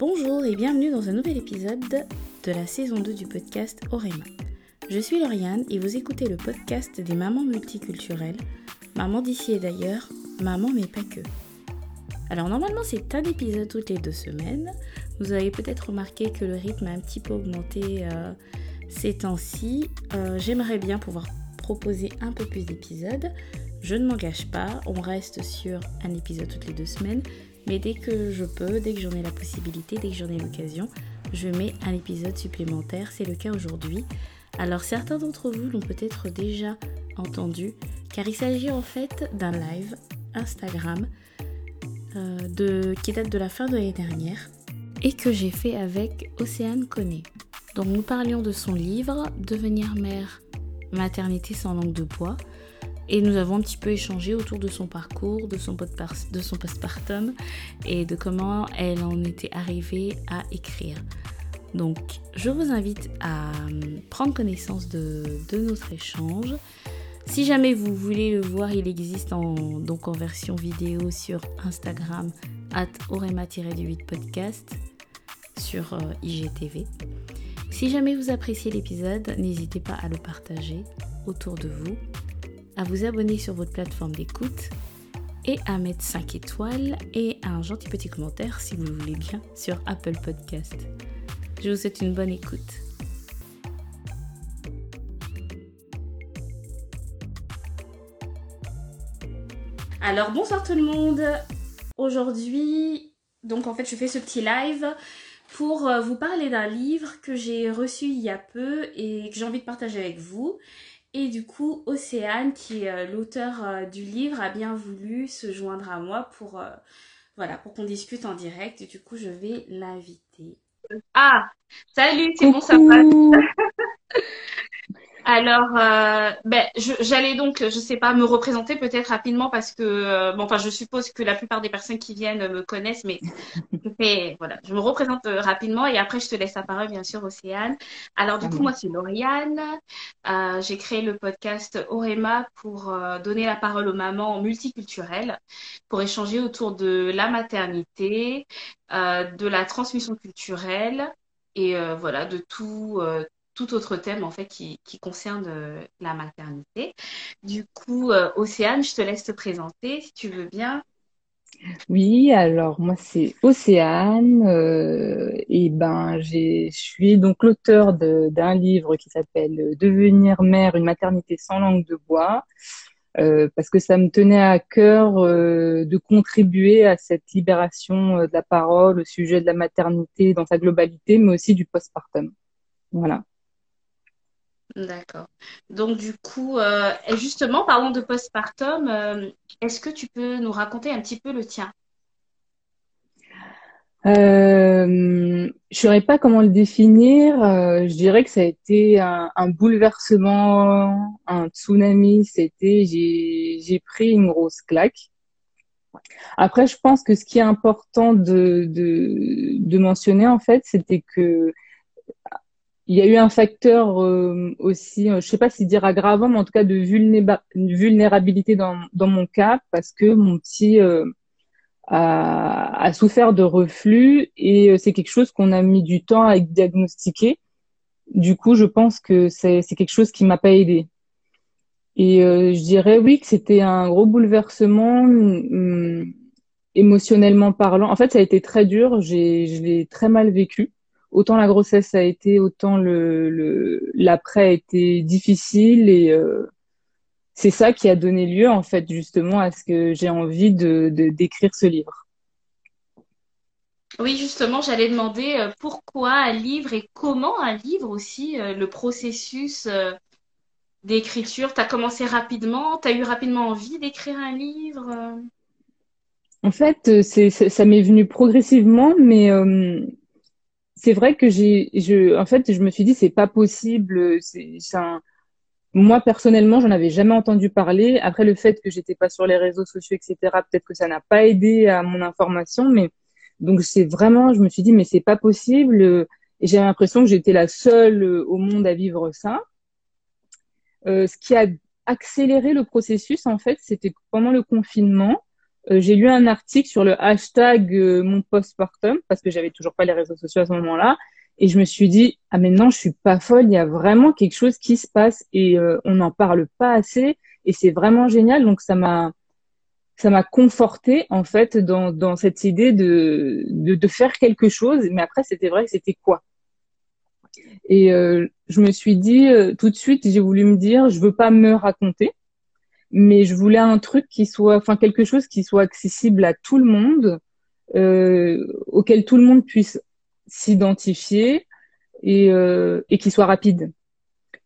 Bonjour et bienvenue dans un nouvel épisode de la saison 2 du podcast Orema. Je suis Lauriane et vous écoutez le podcast des mamans multiculturelles, maman d'ici et d'ailleurs, maman mais pas que. Alors normalement c'est un épisode toutes les deux semaines. Vous avez peut-être remarqué que le rythme a un petit peu augmenté euh, ces temps-ci. Euh, j'aimerais bien pouvoir proposer un peu plus d'épisodes. Je ne m'engage pas, on reste sur un épisode toutes les deux semaines, mais dès que je peux, dès que j'en ai la possibilité, dès que j'en ai l'occasion, je mets un épisode supplémentaire. C'est le cas aujourd'hui. Alors certains d'entre vous l'ont peut-être déjà entendu, car il s'agit en fait d'un live Instagram euh, qui date de la fin de l'année dernière et que j'ai fait avec Océane Conné. Donc nous parlions de son livre Devenir mère, maternité sans langue de bois. Et nous avons un petit peu échangé autour de son parcours, de son, postpartum et de comment elle en était arrivée à écrire. Donc, je vous invite à hum, prendre connaissance de, notre échange. Si jamais vous voulez le voir, il existe en, donc en version vidéo sur Instagram, at orema-8 podcast, sur euh, IGTV. Si jamais vous appréciez l'épisode, n'hésitez pas à le partager autour de vous à vous abonner sur votre plateforme d'écoute et à mettre 5 étoiles et un gentil petit commentaire si vous le voulez bien sur Apple Podcast. Je vous souhaite une bonne écoute. Alors bonsoir tout le monde. Aujourd'hui, donc en fait je fais ce petit live pour euh, vous parler d'un livre que j'ai reçu il y a peu et que j'ai envie de partager avec vous. Et du coup, Océane, qui est euh, l'auteur euh, du livre, a bien voulu se joindre à moi pour, euh, voilà, pour qu'on discute en direct. Et du coup, je vais l'inviter. Ah, salut, c'est bon, ça passe. Alors, euh, ben, j'allais donc, je sais pas, me représenter peut-être rapidement parce que, euh, bon, enfin, je suppose que la plupart des personnes qui viennent me connaissent, mais je fais, voilà, je me représente euh, rapidement et après je te laisse la parole, bien sûr, Océane. Alors, du coup, moi, c'est Lauriane. J'ai créé le podcast Orema pour donner la parole aux mamans multiculturelles, pour échanger autour de la maternité, de la transmission culturelle et voilà, de tout tout autre thème en fait qui, concerne euh, la maternité. Du coup, euh, Océane, je te laisse te présenter si tu veux bien. Oui, alors moi c'est Océane euh, et ben je suis donc l'auteur d'un livre qui s'appelle Devenir mère, une maternité sans langue de bois. parce que ça me tenait à cœur de contribuer à cette libération de la parole au sujet de la maternité dans sa globalité, mais aussi du postpartum. Voilà. D'accord. Donc du coup, euh, justement, parlons de postpartum. Euh, est-ce que tu peux nous raconter un petit peu le tien? Euh, Je ne saurais pas comment le définir. je dirais que ça a été un, bouleversement, un tsunami. C'était, j'ai pris une grosse claque. Après, je pense que ce qui est important de, de mentionner en fait, c'était que il y a eu un facteur euh, aussi, euh, je sais pas si dire aggravant, mais en tout cas de vulnérabilité dans, mon cas, parce que mon petit euh, a, souffert de reflux et c'est quelque chose qu'on a mis du temps à diagnostiquer. Du coup, je pense que c'est quelque chose qui m'a pas aidé. Et je dirais oui que c'était un gros bouleversement hum, émotionnellement parlant. En fait, ça a été très dur. Je l'ai très mal vécu autant la grossesse a été, autant le l'après a été difficile et euh, c'est ça qui a donné lieu en fait justement à ce que j'ai envie de d'écrire ce livre. Oui, justement, j'allais demander euh, pourquoi un livre et comment un livre aussi, euh, le processus d'écriture? Tu as commencé rapidement, tu as eu rapidement envie d'écrire un livre En fait, c'est, ça m'est venu progressivement, mais c'est vrai que j'ai, je, en fait, je me suis dit c'est pas possible. C'est, un, moi personnellement, j'en avais jamais entendu parler. Après le fait que j'étais pas sur les réseaux sociaux, etc. Peut-être que ça n'a pas aidé à mon information, mais donc c'est vraiment, je me suis dit mais c'est pas possible. Et j'ai l'impression que j'étais la seule au monde à vivre ça. Euh, ce qui a accéléré le processus, en fait, c'était pendant le confinement. J'ai lu un article sur le hashtag mon postpartum parce que j'avais toujours pas les réseaux sociaux à ce moment-là. Et je me suis dit ah mais non je suis pas folle il y a vraiment quelque chose qui se passe et on n'en parle pas assez. Et c'est vraiment génial. Donc ça m'a ça m'a conforté en fait dans, dans cette idée de, de, de faire quelque chose. Mais après, c'était vrai c'était quoi? Et euh, je me suis dit euh, tout de suite, j'ai voulu me dire, je veux pas me raconter, mais je voulais un truc qui soit, enfin quelque chose qui soit accessible à tout le monde, euh, auquel tout le monde puisse s'identifier et, euh, et qui soit rapide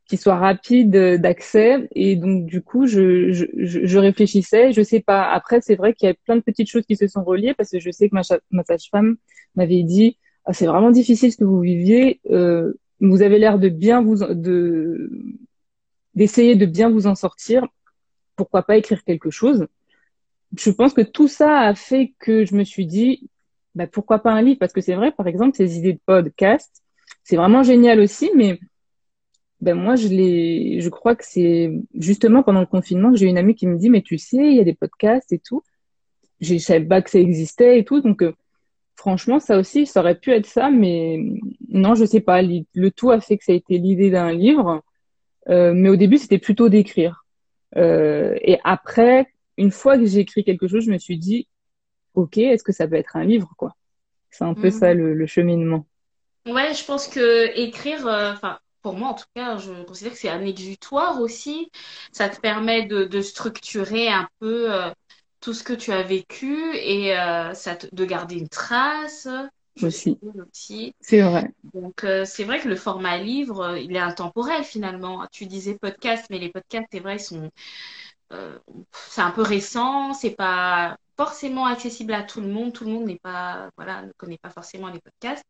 qui soit rapide d'accès. Et donc, du coup, je, je, je, réfléchissais. Je sais pas. Après, c'est vrai qu'il y a plein de petites choses qui se sont reliées parce que je sais que ma, ma sage-femme m'avait dit ah, c'est vraiment difficile ce que vous viviez. Euh, vous avez l'air de bien vous de d'essayer de bien vous en sortir. Pourquoi pas écrire quelque chose. Je pense que tout ça a fait que je me suis dit bah, pourquoi pas un livre? Parce que c'est vrai, par exemple, ces idées de podcast, c'est vraiment génial aussi, mais ben moi je l'ai je crois que c'est justement pendant le confinement que j'ai une amie qui me dit mais tu sais il y a des podcasts et tout. Je savais pas que ça existait et tout donc euh, franchement ça aussi ça aurait pu être ça mais non je sais pas. Le tout a fait que ça a été l'idée d'un livre. Euh, mais au début c'était plutôt d'écrire euh, et après une fois que j'ai écrit quelque chose je me suis dit ok est-ce que ça peut être un livre quoi? C'est un peu ça mhm. le, le, cheminement ouais je pense que écrire enfin pour moi en tout cas, je considère que c'est un exutoire aussi. Ça te permet de, structurer un peu euh, tout ce que tu as vécu et euh, ça de garder une trace. Aussi. C'est vrai. Donc euh, c'est vrai que le format livre, il est intemporel finalement. Tu disais podcast, mais les podcasts, c'est vrai, ils sont c'est un peu récent, c'est pas forcément accessible à tout le monde. Tout le monde n'est pas, voilà, ne connaît pas forcément les podcasts.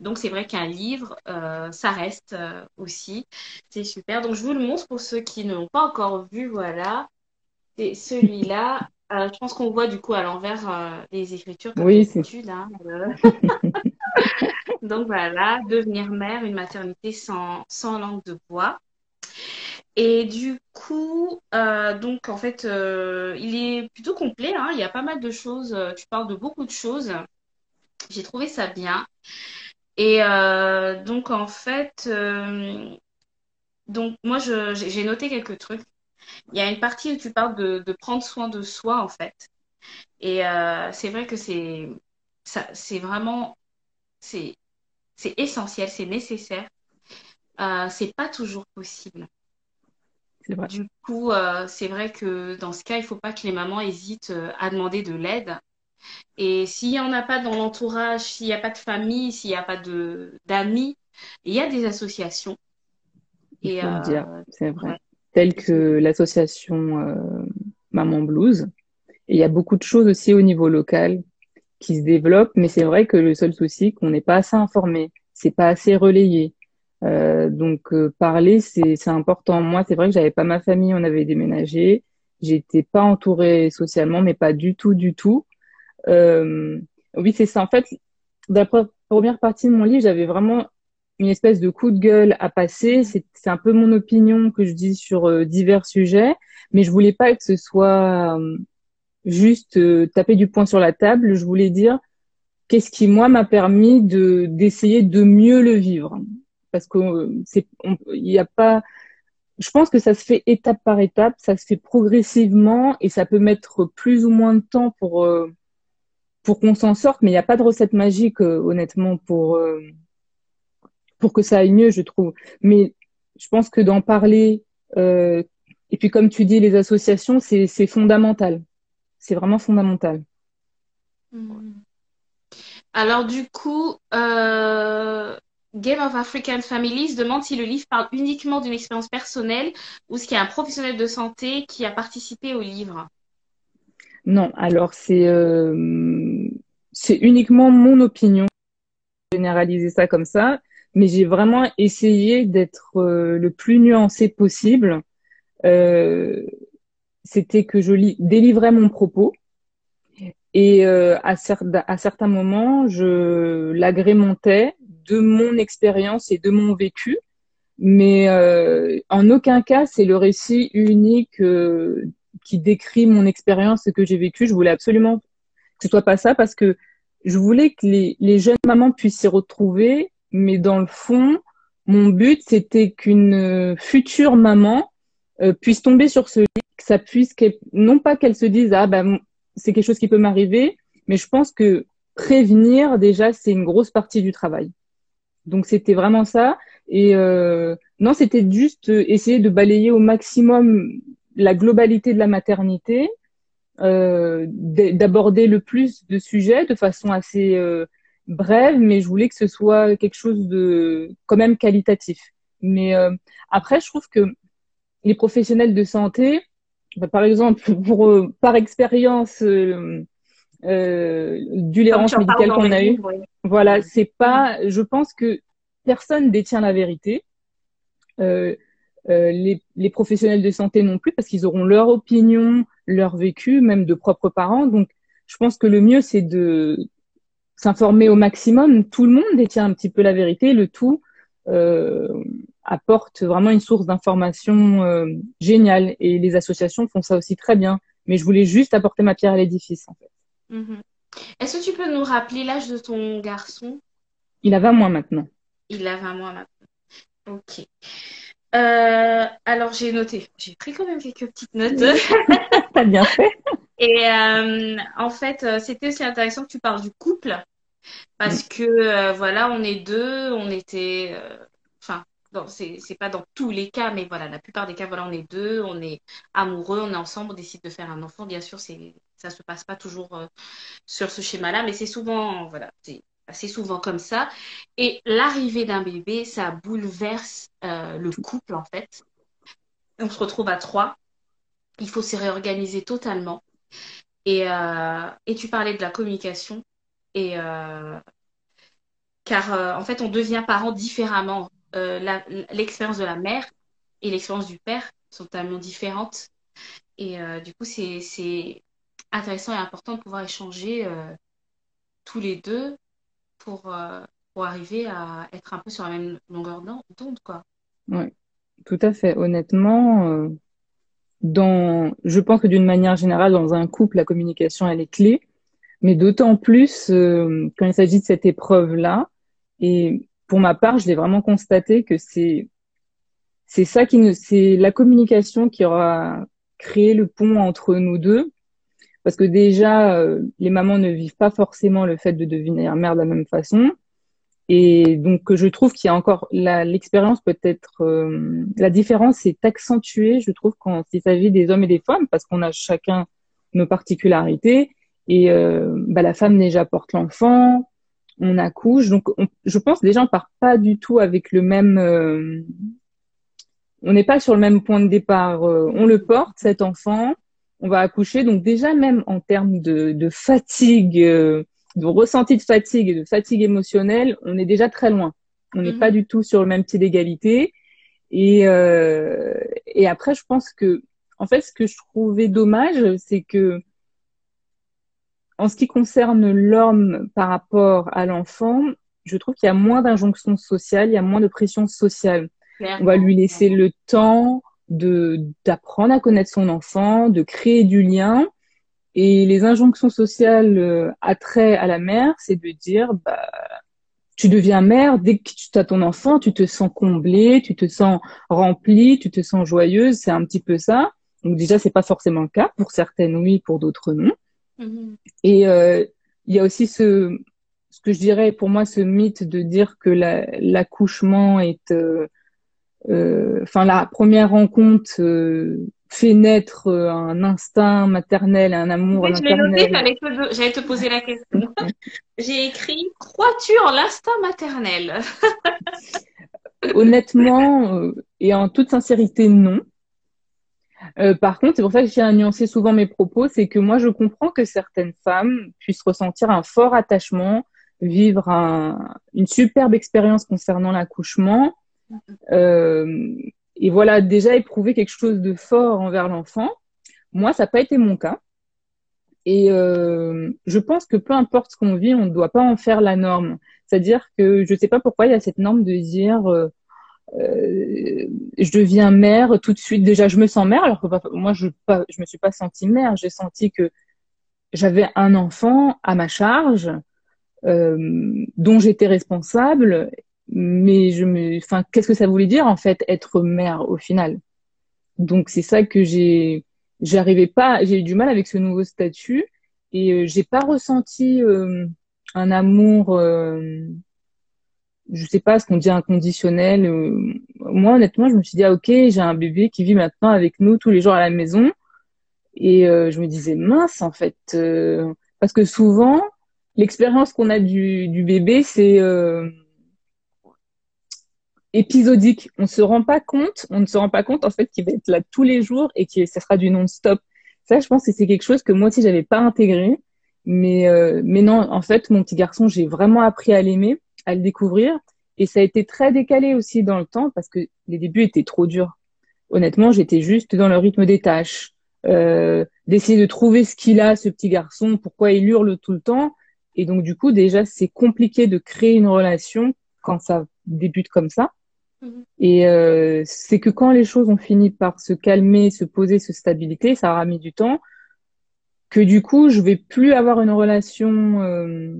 Donc c'est vrai qu'un livre, euh, ça reste euh, aussi. C'est super. Donc je vous le montre pour ceux qui ne l'ont pas encore vu. Voilà. C'est celui-là. Euh, je pense qu'on voit du coup à l'envers les écritures comme oui, d'habitude. Hein, Donc voilà, devenir mère, une maternité sans, sans langue de bois. Et du coup, euh, donc en fait, euh, il est plutôt complet. Hein. il y a pas mal de choses. Euh, tu parles de beaucoup de choses. J'ai trouvé ça bien. Et donc en fait, donc moi j'ai noté quelques trucs. Il y a une partie où tu parles de, de prendre soin de soi en fait. Et c'est vrai que c'est vraiment c'est c'est essentiel, c'est nécessaire. c'est pas toujours possible. Du coup, euh, c'est vrai que dans ce cas, il ne faut pas que les mamans hésitent euh, à demander de l'aide. Et s'il n'y en a pas dans l'entourage, s'il n'y a pas de famille, s'il n'y a pas d'amis, il y a des associations. Euh, c'est vrai. Telles que l'association Maman Blues. Et il y a beaucoup de choses aussi au niveau local qui se développent, mais c'est vrai que le seul souci, qu'on n'est pas assez informé, c'est pas assez relayé. Euh, donc euh, parler, c'est important. Moi, c'est vrai que j'avais pas ma famille, on avait déménagé. J'étais pas entourée socialement, mais pas du tout, du tout. Euh, oui, c'est ça. En fait, dans la première partie de mon livre, j'avais vraiment une espèce de coup de gueule à passer. C'est un peu mon opinion que je dis sur euh, divers sujets, mais je voulais pas que ce soit juste taper du poing sur la table. Je voulais dire qu'est-ce qui moi m'a permis de d'essayer de mieux le vivre? Parce que euh, c'est il n'y a pas je pense que ça se fait étape par étape, ça se fait progressivement et ça peut mettre plus ou moins de temps pour euh, pour qu'on s'en sorte, mais il n'y a pas de recette magique euh, honnêtement pour pour que ça aille mieux, je trouve. Mais je pense que d'en parler et puis comme tu dis les associations, c'est fondamental. C'est vraiment fondamental. Mmh. Alors du coup, euh, Game of African Families demande si le livre parle uniquement d'une expérience personnelle ou s'il y a un professionnel de santé qui a participé au livre. Non, alors c'est euh, c'est uniquement mon opinion. Généraliser ça comme ça, mais j'ai vraiment essayé d'être euh, le plus nuancé possible. Euh, C'était que je délivrais mon propos et euh, à, certains moments, je l'agrémentais de mon expérience et de mon vécu, mais euh, en aucun cas c'est le récit unique euh, qui décrit mon expérience, ce que j'ai vécu. Je voulais absolument que ce soit pas ça parce que je voulais que les, les jeunes mamans puissent s'y retrouver, mais dans le fond, mon but c'était qu'une future maman euh, puisse tomber sur ce lit, que ça puisse, non pas qu'elle se dise ah ben c'est quelque chose qui peut m'arriver, mais je pense que prévenir déjà c'est une grosse partie du travail. Donc c'était vraiment ça. Et euh, non, c'était juste essayer de balayer au maximum la globalité de la maternité, euh, d'aborder le plus de sujets de façon assez euh, brève, mais je voulais que ce soit quelque chose de quand même qualitatif. Mais euh, après, je trouve que les professionnels de santé, bah, par exemple, pour euh, par expérience euh, euh du l'errance médicale qu'on a eu, voilà, c'est pas. Je pense que personne détient la vérité. Euh, euh, les, les, professionnels de santé non plus, parce qu'ils auront leur opinion, leur vécu, même de propres parents. Donc, je pense que le mieux, c'est de s'informer au maximum. Tout le monde détient un petit peu la vérité. Le tout euh, apporte vraiment une source d'information euh, géniale. Et les associations font ça aussi très bien. Mais je voulais juste apporter ma pierre à l'édifice, en fait. Mm-hmm. Est-ce que tu peux nous rappeler l'âge de ton garçon? Il a 20 mois maintenant. Il a 20 mois maintenant. Ok. Euh, alors j'ai noté, j'ai pris quand même quelques petites notes. T'as bien fait. Et euh, en fait, euh, c'était aussi intéressant que tu parles du couple parce mm. que voilà, on est deux, on était, enfin, c'est c'est pas dans tous les cas, mais voilà, la plupart des cas, voilà, on est deux, on est amoureux, on est ensemble, on décide de faire un enfant. Bien sûr, c'est ça se passe pas toujours sur ce schéma-là, mais c'est souvent, voilà, c'est assez souvent comme ça. Et l'arrivée d'un bébé, ça bouleverse euh, le couple, en fait. On se retrouve à trois. Il faut se réorganiser totalement. Et, euh, et tu parlais de la communication. Et, euh, car, en fait, on devient parent différemment. l'expérience de la mère et l'expérience du père sont tellement différentes. Et du coup, c'est intéressant et important de pouvoir échanger tous les deux pour, euh, pour arriver à être un peu sur la même longueur d'onde. Oui, tout à fait. Honnêtement, euh, dans, je pense que d'une manière générale, dans un couple, la communication, elle est clé. Mais d'autant plus euh, quand il s'agit de cette épreuve-là. Et pour ma part, je l'ai vraiment constaté que c'est c'est ça qui nous, c'est la communication qui aura créé le pont entre nous deux parce que déjà, euh, les mamans ne vivent pas forcément le fait de devenir mère de la même façon. Et donc, je trouve qu'il y a encore l'expérience peut-être, euh, la différence est accentuée, je trouve, quand il s'agit des hommes et des femmes, parce qu'on a chacun nos particularités. Et euh, bah, la femme déjà porte l'enfant, on accouche. Donc, je pense déjà on part pas du tout avec le même. on n'est pas sur le même point de départ. on le porte cet enfant on va accoucher. Donc déjà même en termes de, fatigue, euh, de ressenti de fatigue et de fatigue émotionnelle, on est déjà très loin. On n'est mhm. pas du tout sur le même pied d'égalité. Et, euh, et après, je pense que, en fait, ce que je trouvais dommage, c'est que, en ce qui concerne l'homme par rapport à l'enfant, je trouve qu'il y a moins d'injonctions sociales, il y a moins de pression sociale. On va lui laisser le temps de d'apprendre à connaître son enfant, de créer du lien. Et les injonctions sociales euh, attrait à la mère, c'est de dire, bah, tu deviens mère, dès que tu as ton enfant, tu te sens comblée, tu te sens remplie, tu te sens joyeuse, c'est un petit peu ça. Donc déjà, c'est pas forcément le cas. Pour certaines, oui, pour d'autres, non. Mm-hmm. Et euh, il y a aussi ce, ce que je dirais, pour moi, ce mythe de dire que l'accouchement est euh, euh, enfin la première rencontre euh, fait naître euh, un instinct maternel, un amour oui, maternel. j'allais te, poser la question. J'ai écrit Crois-tu en l'instinct maternel? Honnêtement et en toute sincérité, non. par contre, c'est pour ça que j'ai à nuancer souvent mes propos, c'est que moi je comprends que certaines femmes puissent ressentir un fort attachement, vivre une superbe expérience concernant l'accouchement, euh, et voilà, déjà éprouver quelque chose de fort envers l'enfant. Moi, ça n'a pas été mon cas. Et euh, je pense que peu importe ce qu'on vit, on ne doit pas en faire la norme. C'est-à-dire que je ne sais pas pourquoi il y a cette norme de dire euh, euh, je deviens mère tout de suite. Déjà, je me sens mère, alors que moi, je je me suis pas sentie mère. J'ai senti que j'avais un enfant à ma charge euh, dont j'étais responsable, mais je me, enfin, qu'est-ce que ça voulait dire en fait être mère au final? Donc c'est ça que j'ai, j'arrivais pas, j'ai eu du mal avec ce nouveau statut et euh, j'ai pas ressenti euh, un amour, euh, je sais pas ce qu'on dit inconditionnel. Euh, moi honnêtement, je me suis dit ah, ok, j'ai un bébé qui vit maintenant avec nous tous les jours à la maison et je me disais mince en fait parce que souvent l'expérience qu'on a du, du bébé c'est épisodique. On se rend pas compte, on ne se rend pas compte en fait qu'il va être là tous les jours et que ça sera du non-stop. Ça, je pense que c'est quelque chose que moi aussi j'avais pas intégré. Mais, euh, mais non, en fait, mon petit garçon, j'ai vraiment appris à l'aimer, à le découvrir. Et ça a été très décalé aussi dans le temps parce que les débuts étaient trop durs. Honnêtement, j'étais juste dans le rythme des tâches, euh, d'essayer de trouver ce qu'il a, ce petit garçon, pourquoi il hurle tout le temps. Et donc, du coup, déjà, c'est compliqué de créer une relation quand ça débute comme ça. Mhm. Et euh, c'est que quand les choses ont fini par se calmer, se poser, se stabiliser, ça aura mis du temps, que du coup, je vais plus avoir une relation euh,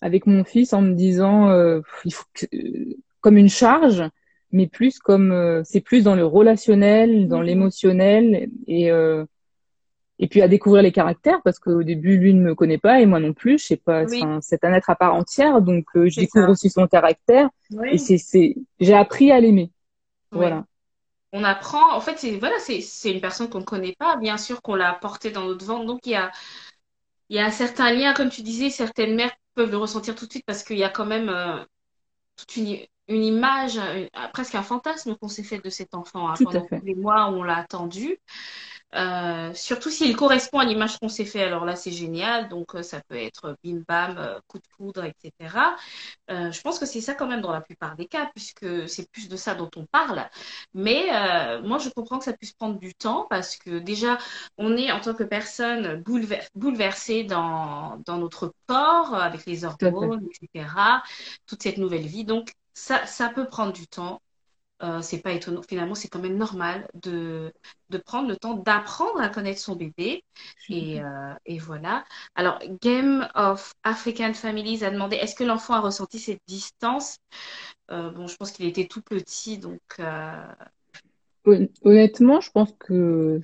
avec mon fils en me disant euh, il faut que, comme une charge, mais plus comme c'est plus dans le relationnel, dans mhm. l'émotionnel et et puis à découvrir les caractères parce qu'au début lui ne me connaît pas et moi non plus je sais pas c'est un être à part entière donc euh, je découvre aussi son caractère. Et c'est c'est j'ai appris à l'aimer. Voilà. On apprend en fait c'est voilà c'est c'est une personne qu'on ne connaît pas bien sûr qu'on l'a porté dans notre ventre donc il y a il y a un certain lien comme tu disais certaines mères peuvent le ressentir tout de suite parce qu'il y a quand même euh, toute une une image, presque un fantasme qu'on s'est fait de cet enfant hein, pendant les mois où on l'a attendu. Euh, surtout s'il correspond à l'image qu'on s'est fait, alors là c'est génial. Donc euh, ça peut être bim bam, euh, coup de poudre, etc. je pense que c'est ça quand même dans la plupart des cas, puisque c'est plus de ça dont on parle. Mais moi je comprends que ça puisse prendre du temps parce que déjà on est en tant que personne bouleversé dans, dans notre corps avec les hormones, etc. Toute cette nouvelle vie. Donc ça, ça peut prendre du temps. Euh, c'est pas étonnant. Finalement, c'est quand même normal de, de prendre le temps d'apprendre à connaître son bébé. Et, euh, et, voilà. Alors, Game of African Families a demandé est-ce que l'enfant a ressenti cette distance? Euh, Bon, je pense qu'il était tout petit, donc. Honnêtement, je pense que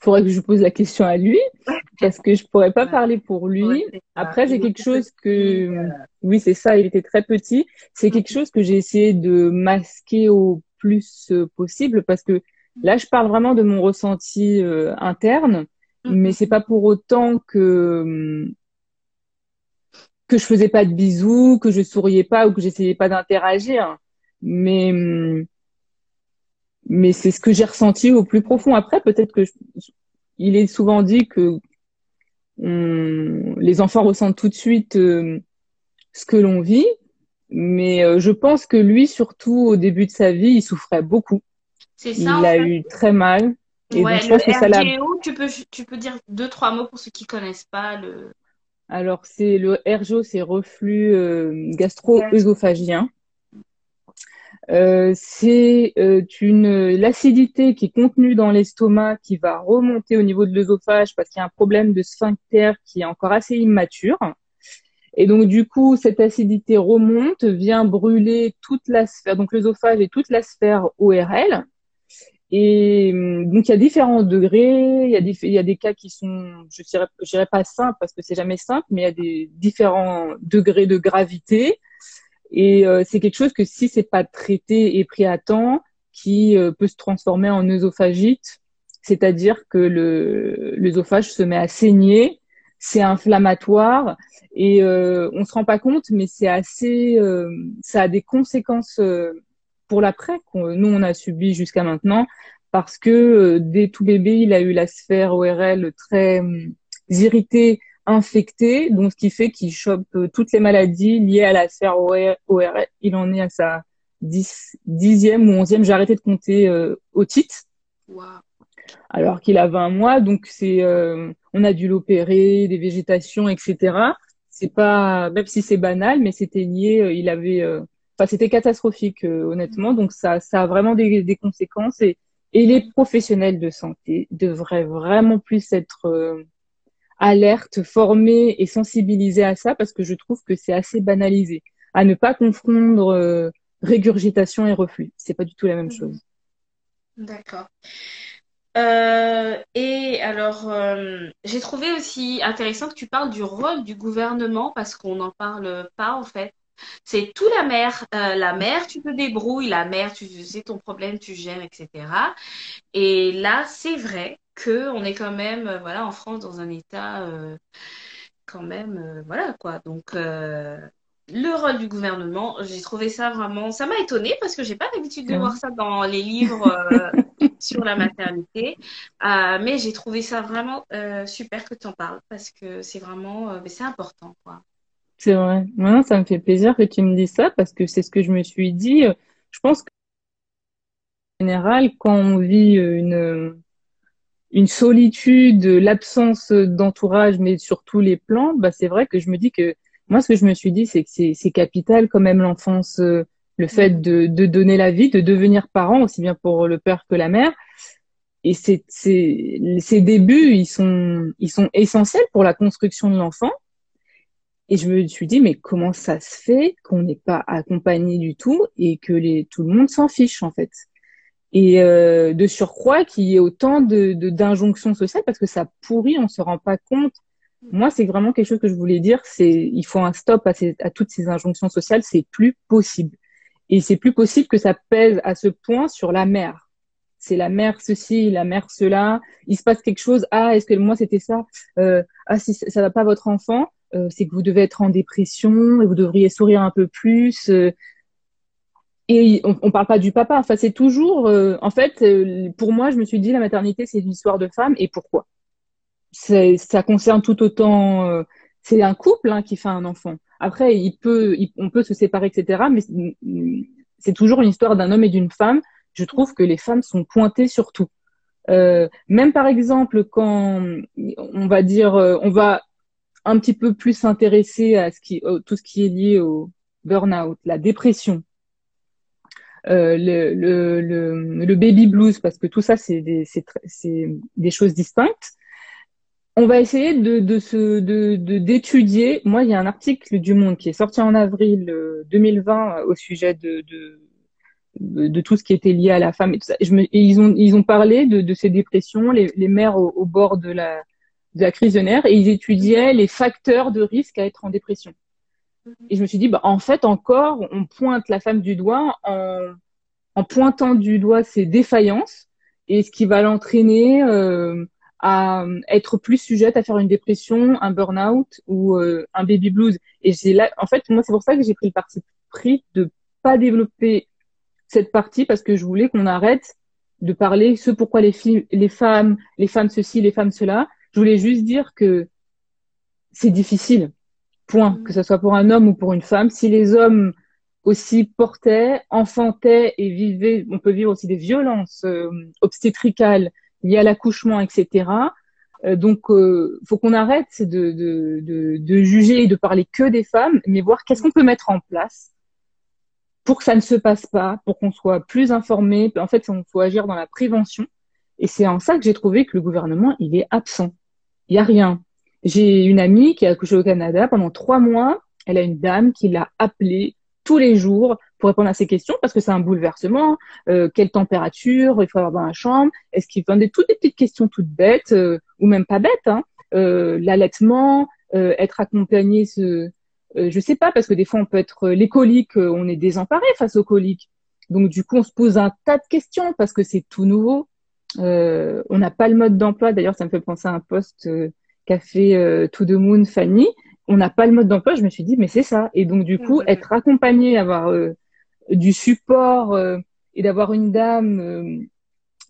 faudrait que je pose la question à lui parce que je pourrais pas parler pour lui. Après, c'est quelque chose que, oui, c'est ça, il était très petit. C'est quelque chose que j'ai essayé de masquer au plus euh, possible parce que là, je parle vraiment de mon ressenti euh, interne, mm-hmm. mais c'est pas pour autant que que je faisais pas de bisous, que je souriais pas ou que j'essayais pas d'interagir. Mais mais c'est ce que j'ai ressenti au plus profond. Après, peut-être que il est souvent dit que les enfants ressentent tout de suite euh, ce que l'on vit, mais euh, je pense que lui, surtout au début de sa vie, il souffrait beaucoup. C'est ça. Il a eu très mal. Et ouais, je pense que ça tu peux, tu peux dire deux, trois mots pour ceux qui connaissent pas le. Alors, c'est le RGO, c'est reflux euh, gastro-œsophagien. Euh, c'est euh, une l'acidité qui est contenue dans l'estomac qui va remonter au niveau de l'œsophage parce qu'il y a un problème de sphincter qui est encore assez immature. Et donc du coup, cette acidité remonte, vient brûler toute la sphère, donc l'œsophage et toute la sphère ORL. Et hum, donc il y a différents degrés, il y a des, il y a des cas qui sont, je dirais, je dirais pas simples parce que c'est jamais simple, mais il y a des différents degrés de gravité. Et euh, c'est quelque chose que si c'est pas traité et pris à temps, qui euh, peut se transformer en œsophagite, c'est-à-dire que l'œsophage se met à saigner, c'est inflammatoire et euh, on se rend pas compte, mais c'est assez, euh, ça a des conséquences pour l'après qu'on nous on a subi jusqu'à maintenant. Parce que dès tout bébé il a eu la sphère ORL très irritée infecté, donc ce qui fait qu'il chope euh, toutes les maladies liées à la sphère ORL. Il en est à sa dixième ou onzième, j'ai arrêté de compter euh, au titre. Alors qu'il a 20 mois, donc c'est, euh, on a dû l'opérer, des végétations, etc. C'est pas, même si c'est banal, mais c'était lié, il avait enfin, c'était catastrophique, honnêtement. Donc, ça, ça a vraiment des, des conséquences et, et les professionnels de santé devraient vraiment plus être alertes, formés et sensibilisés à ça parce que je trouve que c'est assez banalisé. À ne pas confondre régurgitation et reflux. C'est pas du tout la même mhm. chose. D'accord. Euh, et alors, euh, j'ai trouvé aussi intéressant que tu parles du rôle du gouvernement parce qu'on n'en parle pas en fait. C'est tout la. Euh, la mère, tu te débrouilles. La mère, tu sais ton problème, tu gères, etc. Et là, c'est vrai que on est quand même, voilà, en France dans un état quand même, voilà quoi. Donc le rôle du gouvernement, j'ai trouvé ça vraiment, ça m'a étonnée parce que j'ai pas l'habitude de voir ça dans les livres euh, sur la maternité, euh, mais j'ai trouvé ça vraiment euh, super que tu en parles parce que c'est vraiment, c'est important quoi. C'est vrai. Maintenant, ça me fait plaisir que tu me dises ça parce que c'est ce que je me suis dit. Je pense que en général, quand on vit une une solitude, l'absence d'entourage, mais sur tous les plans, bah c'est vrai que je me dis que moi, ce que je me suis dit, c'est que c'est capital quand même l'enfance, euh, le fait mm. de, de, donner la vie, de devenir parent, aussi bien pour le père que la mère. Et c'est ces débuts, ils sont, ils sont essentiels pour la construction de l'enfant. Et je me suis dit, mais comment ça se fait qu'on n'est pas accompagné du tout et que les, tout le monde s'en fiche en fait? Et euh, de surcroît qu'il y ait autant de d'injonctions sociales parce que ça pourrit, on se rend pas compte moi, c'est vraiment quelque chose que je voulais dire. C'est, il faut un stop à, à toutes ces injonctions sociales. C'est plus possible. Et c'est plus possible que ça pèse à ce point sur la mère. C'est la mère ceci, la mère cela. Il se passe quelque chose. Ah, est-ce que moi c'était ça euh, Ah, si ça va pas votre enfant, euh, c'est que vous devez être en dépression et vous devriez sourire un peu plus. Euh. Et on, on parle pas du papa. Enfin, c'est toujours. Euh, en fait, euh, pour moi, je me suis dit la maternité, c'est une histoire de femme. Et pourquoi? Ça concerne tout autant. Euh, c'est un couple hein, qui fait un enfant. Après, il peut, on peut se séparer, etc. Mais c'est toujours une histoire d'un homme et d'une femme. Je trouve que les femmes sont pointées sur tout. Même par exemple, quand on va dire, on va un petit peu plus s'intéresser à tout ce qui est lié au burn-out, la dépression, euh, le, le, le, le, baby blues, parce que tout ça, c'est des, des choses distinctes. On va essayer de, de de d'étudier. Moi, il y a un article du Monde qui est sorti en avril 2020 euh, euh, au sujet de, de de, tout ce qui était lié à la femme et tout ça. me, ils ont ils ont parlé de, de ces dépressions, les, les mères au, bord de la de la crise de nerfs, et ils étudiaient les facteurs de risque à être en dépression. Et je me suis dit, bah, en fait, encore, on pointe la femme du doigt en, en pointant du doigt ses défaillances et ce qui va l'entraîner euh, à euh, être plus sujette à faire une dépression, un burn-out ou euh, un baby blues. Et j'ai là, en fait, moi, c'est pour ça que j'ai pris le parti pris de pas développer cette partie parce que je voulais qu'on arrête de parler ce pourquoi les filles, les femmes, les femmes ceci, les femmes cela. Je voulais juste dire que c'est difficile. Point. Que ce soit pour un homme ou pour une femme. Si les hommes aussi portaient, enfantaient et vivaient, on peut vivre aussi des violences euh, obstétricales, liées à l'accouchement, etc. Euh, donc, euh, faut qu'on arrête de, de, de, de, juger et de parler que des femmes, mais voir qu'est-ce qu'on peut mettre en place pour que ça ne se passe pas, pour qu'on soit plus informé. En fait, il faut agir dans la prévention. Et c'est en ça que j'ai trouvé que le gouvernement, il est absent. Il y a rien. J'ai une amie qui a accouché au Canada pendant trois mois. Elle a une dame qui l'a appelée tous les jours pour répondre à ces questions parce que c'est un bouleversement. Euh, quelle température? Il faut avoir dans la chambre Est-ce qu'il des toutes des petites questions toutes bêtes euh, ou même pas bêtes hein, euh, L'allaitement, euh, être accompagné, ce, euh, je sais pas parce que des fois on peut être les coliques, on est désemparé face aux coliques. Donc du coup on se pose un tas de questions parce que c'est tout nouveau. on n'a pas le mode d'emploi. D'ailleurs ça me fait penser à un poste qu'a fait To the Moon Fanny on n'a pas le mode d'emploi, je me suis dit, mais c'est ça. Et donc, du coup, être accompagné, avoir euh, du support euh, et d'avoir une dame euh,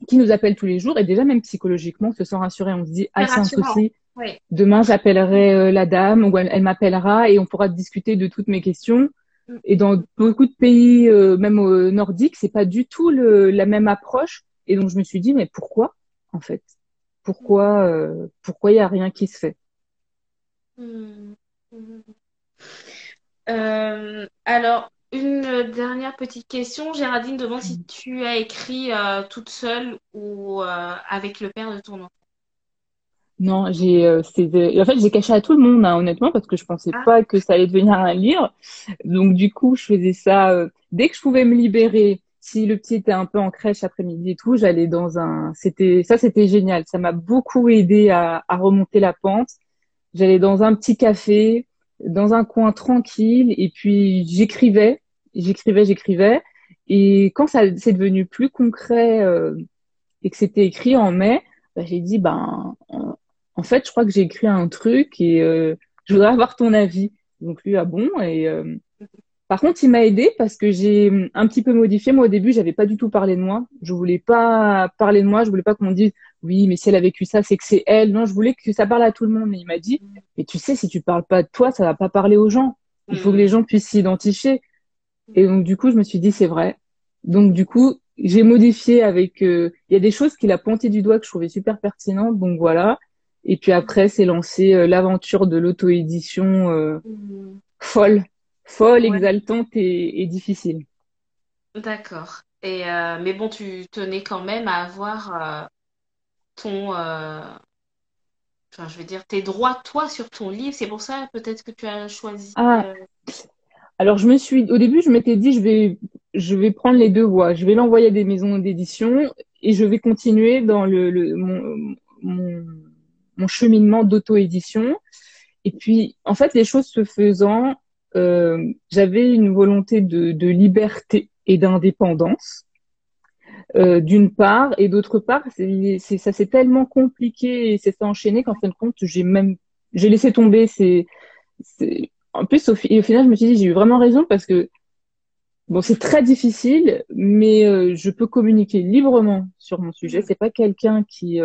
qui nous appelle tous les jours, et déjà même psychologiquement, on se sent rassuré. On se dit, ah, c'est un souci. Demain, j'appellerai la dame ou elle, m'appellera et on pourra discuter de toutes mes questions. Mm. Et dans beaucoup de pays, même au nordique, c'est pas du tout le, la même approche. Et donc, je me suis dit, mais pourquoi, en fait? Pourquoi, pourquoi il y a rien qui se fait? Mm. Euh, alors, une dernière petite question. Géraldine demande si tu as écrit toute seule ou avec le père de ton enfant. Non, j'ai, euh, en fait, j'ai caché à tout le monde, hein, honnêtement, parce que je pensais ah. pas que ça allait devenir un livre. Donc, du coup, je faisais ça euh, dès que je pouvais me libérer. Si le petit était un peu en crèche après-midi et tout, j'allais dans un. C'était ça, c'était génial. Ça m'a beaucoup aidé à, à remonter la pente. J'allais dans un petit café, dans un coin tranquille, et puis j'écrivais, j'écrivais, j'écrivais. Et quand ça c'est devenu plus concret euh, et que c'était écrit en mai, bah, j'ai dit ben en fait, je crois que j'ai écrit un truc et euh, je voudrais avoir ton avis. Donc lui, ah bon? Et euh, par contre, il m'a aidé parce que j'ai un petit peu modifié. Moi, au début, j'avais pas du tout parlé de moi. Je voulais pas parler de moi. Je voulais pas qu'on dise oui, mais si elle a vécu ça, c'est que c'est elle. Non, je voulais que ça parle à tout le monde. Mais il m'a dit, mais tu sais, si tu parles pas de toi, ça va pas parler aux gens. Il faut que les gens puissent s'identifier. Et donc, du coup, je me suis dit, c'est vrai. Donc, du coup, j'ai modifié avec. Euh, il y a des choses qu'il a pointé du doigt que je trouvais super pertinentes. Donc voilà. Et puis après, c'est lancé euh, l'aventure de l'auto-édition euh, mmh. Folle, exaltante et, difficile. D'accord. Et euh, mais bon, tu tenais quand même à avoir ton, enfin, je veux dire, tes droits toi sur ton livre. C'est pour ça peut-être que tu as choisi. Ah. Alors je me suis, au début, je m'étais dit, je vais, je vais prendre les deux voies. Je vais l'envoyer à des maisons d'édition et je vais continuer dans le, le mon, mon mon cheminement d'auto-édition. Et puis, en fait, les choses se faisant, euh, j'avais une volonté de, de liberté et d'indépendance, euh, d'une part, et d'autre part, c'est, ça s'est tellement compliqué et c'est enchaîné qu'en fin de compte, j'ai même, j'ai laissé tomber. C'est, en plus, au, et au final, je me suis dit, j'ai eu vraiment raison parce que Bon, c'est très difficile, mais euh, je peux communiquer librement sur mon sujet. C'est pas quelqu'un qui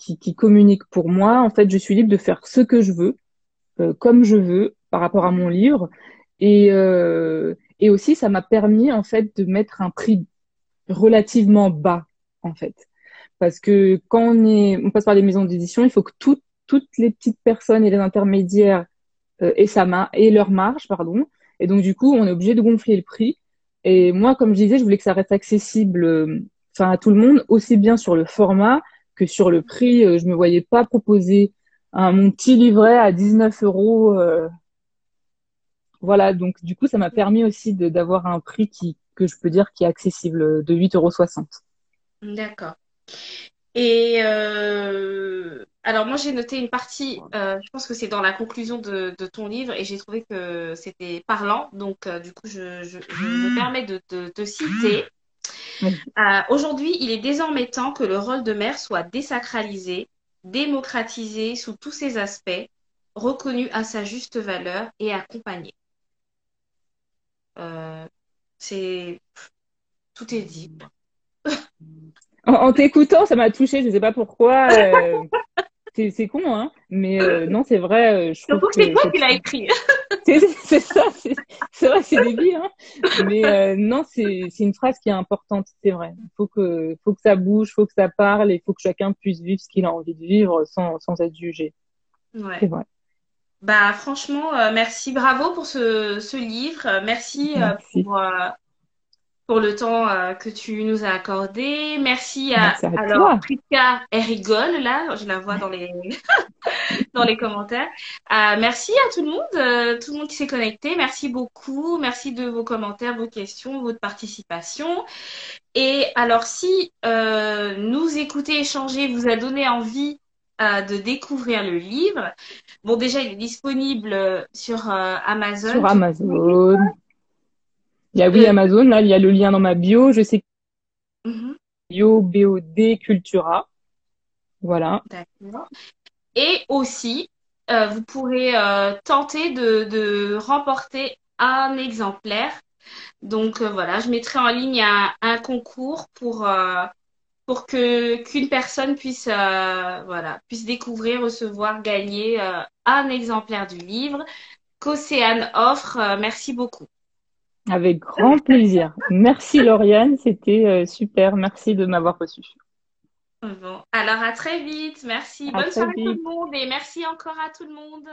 qui, communique pour moi. En fait, je suis libre de faire ce que je veux, euh, comme je veux, par rapport à mon livre. Et, euh, et aussi, ça m'a permis en fait de mettre un prix relativement bas, en fait, parce que quand on est, on passe par des maisons d'édition, il faut que toutes toutes les petites personnes et les intermédiaires euh, aient sa main et leur marge, pardon. Et donc du coup, on est obligé de gonfler le prix. Et moi, comme je disais, je voulais que ça reste accessible, euh, enfin à tout le monde, aussi bien sur le format que sur le prix, euh, je me voyais pas proposer un, mon petit livret à 19 euros. Euh. voilà, donc du coup, ça m'a permis aussi d'avoir un prix qui, que je peux dire qui est accessible de 8,60 euros. D'accord. Et euh, alors moi j'ai noté une partie, je pense que c'est dans la conclusion de, ton livre et j'ai trouvé que c'était parlant, donc du coup je, me permets de te citer. Euh, aujourd'hui, il est désormais temps que le rôle de mère soit désacralisé, démocratisé sous tous ses aspects, reconnu à sa juste valeur et accompagné. Euh, c'est tout est dit. En, t'écoutant, ça m'a touché. Je ne sais pas pourquoi. Euh, c'est con, hein. Mais non, c'est vrai. je Surtout que c'est toi qui l'as écrit. c'est ça, c'est vrai, c'est débile, hein. mais euh, non, c'est une phrase qui est importante, c'est vrai. Il faut que, faut que ça bouge, faut que ça parle, et il faut que chacun puisse vivre ce qu'il a envie de vivre sans, sans être jugé. Ouais. C'est vrai. Bah franchement, euh, merci, bravo pour ce, ce livre, merci, euh, merci. pour pour le temps euh, que tu nous as accordé. Merci à, alors Priska, elle rigole là, je la vois dans les dans les commentaires. Euh, merci à tout le monde, euh, tout le monde qui s'est connecté. Merci beaucoup, merci de vos commentaires, vos questions, votre participation. Et alors si nous écouter échanger vous a donné envie de découvrir le livre, bon déjà il est disponible sur Amazon. Sur Amazon. Il y a oui euh, Amazon, là, il y a le lien dans ma bio. Je sais mhm. bio BOD Cultura. Voilà. D'accord. Et aussi, euh, vous pourrez euh, tenter de, de, remporter un exemplaire. Donc voilà, je mettrai en ligne un, un concours pour pour que qu'une personne puisse voilà puisse découvrir, recevoir, gagner un exemplaire du livre qu'Océane offre. merci beaucoup. Avec grand plaisir. Merci Lauriane, c'était euh, super. Merci de m'avoir reçu. Bon, alors à très vite. Merci. Bonne soirée tout le monde et merci encore à tout le monde.